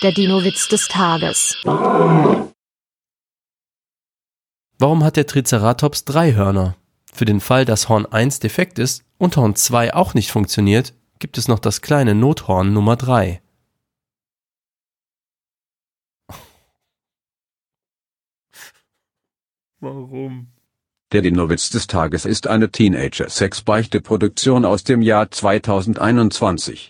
Der Dino-Witz des Tages. Warum hat der Triceratops drei Hörner? Für den Fall, dass Horn 1 defekt ist und Horn 2 auch nicht funktioniert, gibt es noch das kleine Nothorn Nummer 3. Warum? Der Dinowitz des Tages ist eine Teenager-Sex-Beichte-Produktion aus dem Jahr 2021.